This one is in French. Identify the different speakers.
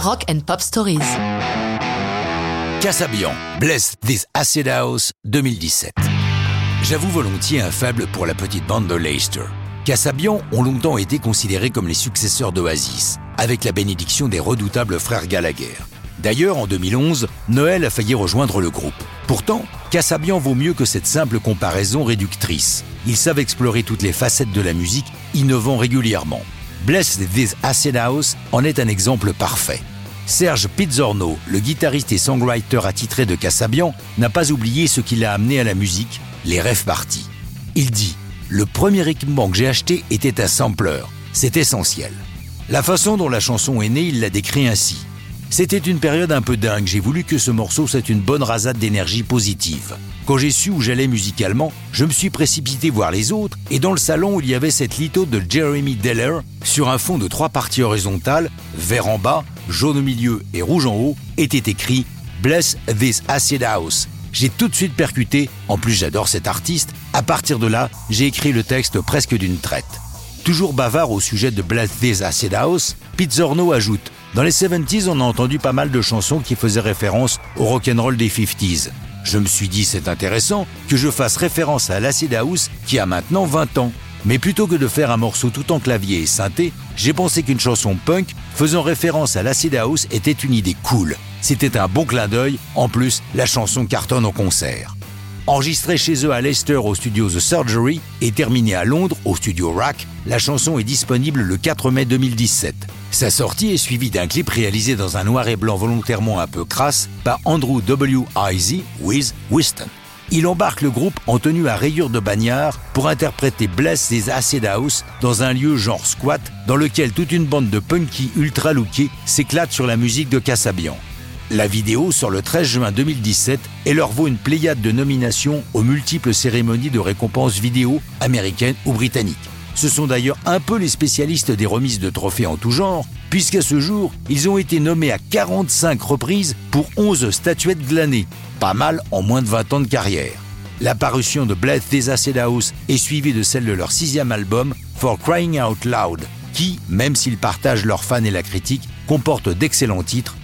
Speaker 1: Rock and Pop Stories.
Speaker 2: Cassabian, Bless This Acid House 2017. J'avoue volontiers un faible pour la petite bande de Leicester. Cassabian ont longtemps été considérés comme les successeurs d'Oasis, avec la bénédiction des redoutables frères Gallagher. D'ailleurs, en 2011, Noël a failli rejoindre le groupe. Pourtant, Cassabian vaut mieux que cette simple comparaison réductrice. Ils savent explorer toutes les facettes de la musique, innovant régulièrement. Bless This Acid House en est un exemple parfait. Serge Pizzorno, le guitariste et songwriter attitré de Cassabian, n'a pas oublié ce qui l'a amené à la musique, les rêves partis. Il dit Le premier équipement que j'ai acheté était un sampler. C'est essentiel. La façon dont la chanson est née, il l'a décrit ainsi. C'était une période un peu dingue, j'ai voulu que ce morceau soit une bonne rasade d'énergie positive. Quand j'ai su où j'allais musicalement, je me suis précipité voir les autres, et dans le salon où il y avait cette litho de Jeremy Deller, sur un fond de trois parties horizontales, vert en bas, jaune au milieu et rouge en haut, était écrit Bless this acid house. J'ai tout de suite percuté, en plus j'adore cet artiste, à partir de là, j'ai écrit le texte presque d'une traite. Toujours bavard au sujet de this acid house, Pizzorno ajoute dans les 70s, on a entendu pas mal de chansons qui faisaient référence au rock'n'roll des 50s. Je me suis dit c'est intéressant que je fasse référence à l'acid house qui a maintenant 20 ans. Mais plutôt que de faire un morceau tout en clavier et synthé, j'ai pensé qu'une chanson punk faisant référence à l'acid house était une idée cool. C'était un bon clin d'œil, en plus la chanson cartonne en concert. Enregistrée chez eux à Leicester au studio The Surgery et terminée à Londres au studio Rack, la chanson est disponible le 4 mai 2017. Sa sortie est suivie d'un clip réalisé dans un noir et blanc volontairement un peu crasse par Andrew W. Izzy with Winston. Il embarque le groupe en tenue à rayures de bagnard pour interpréter Bless des Acid House dans un lieu genre squat dans lequel toute une bande de punky ultra lookés s'éclate sur la musique de Cassabian. La vidéo sort le 13 juin 2017 et leur vaut une pléiade de nominations aux multiples cérémonies de récompenses vidéo américaines ou britanniques. Ce sont d'ailleurs un peu les spécialistes des remises de trophées en tout genre, puisqu'à ce jour, ils ont été nommés à 45 reprises pour 11 statuettes glanées, pas mal en moins de 20 ans de carrière. La parution de Acid House est suivie de celle de leur sixième album, For Crying Out Loud, qui, même s'ils partagent leurs fans et la critique, comporte d'excellents titres,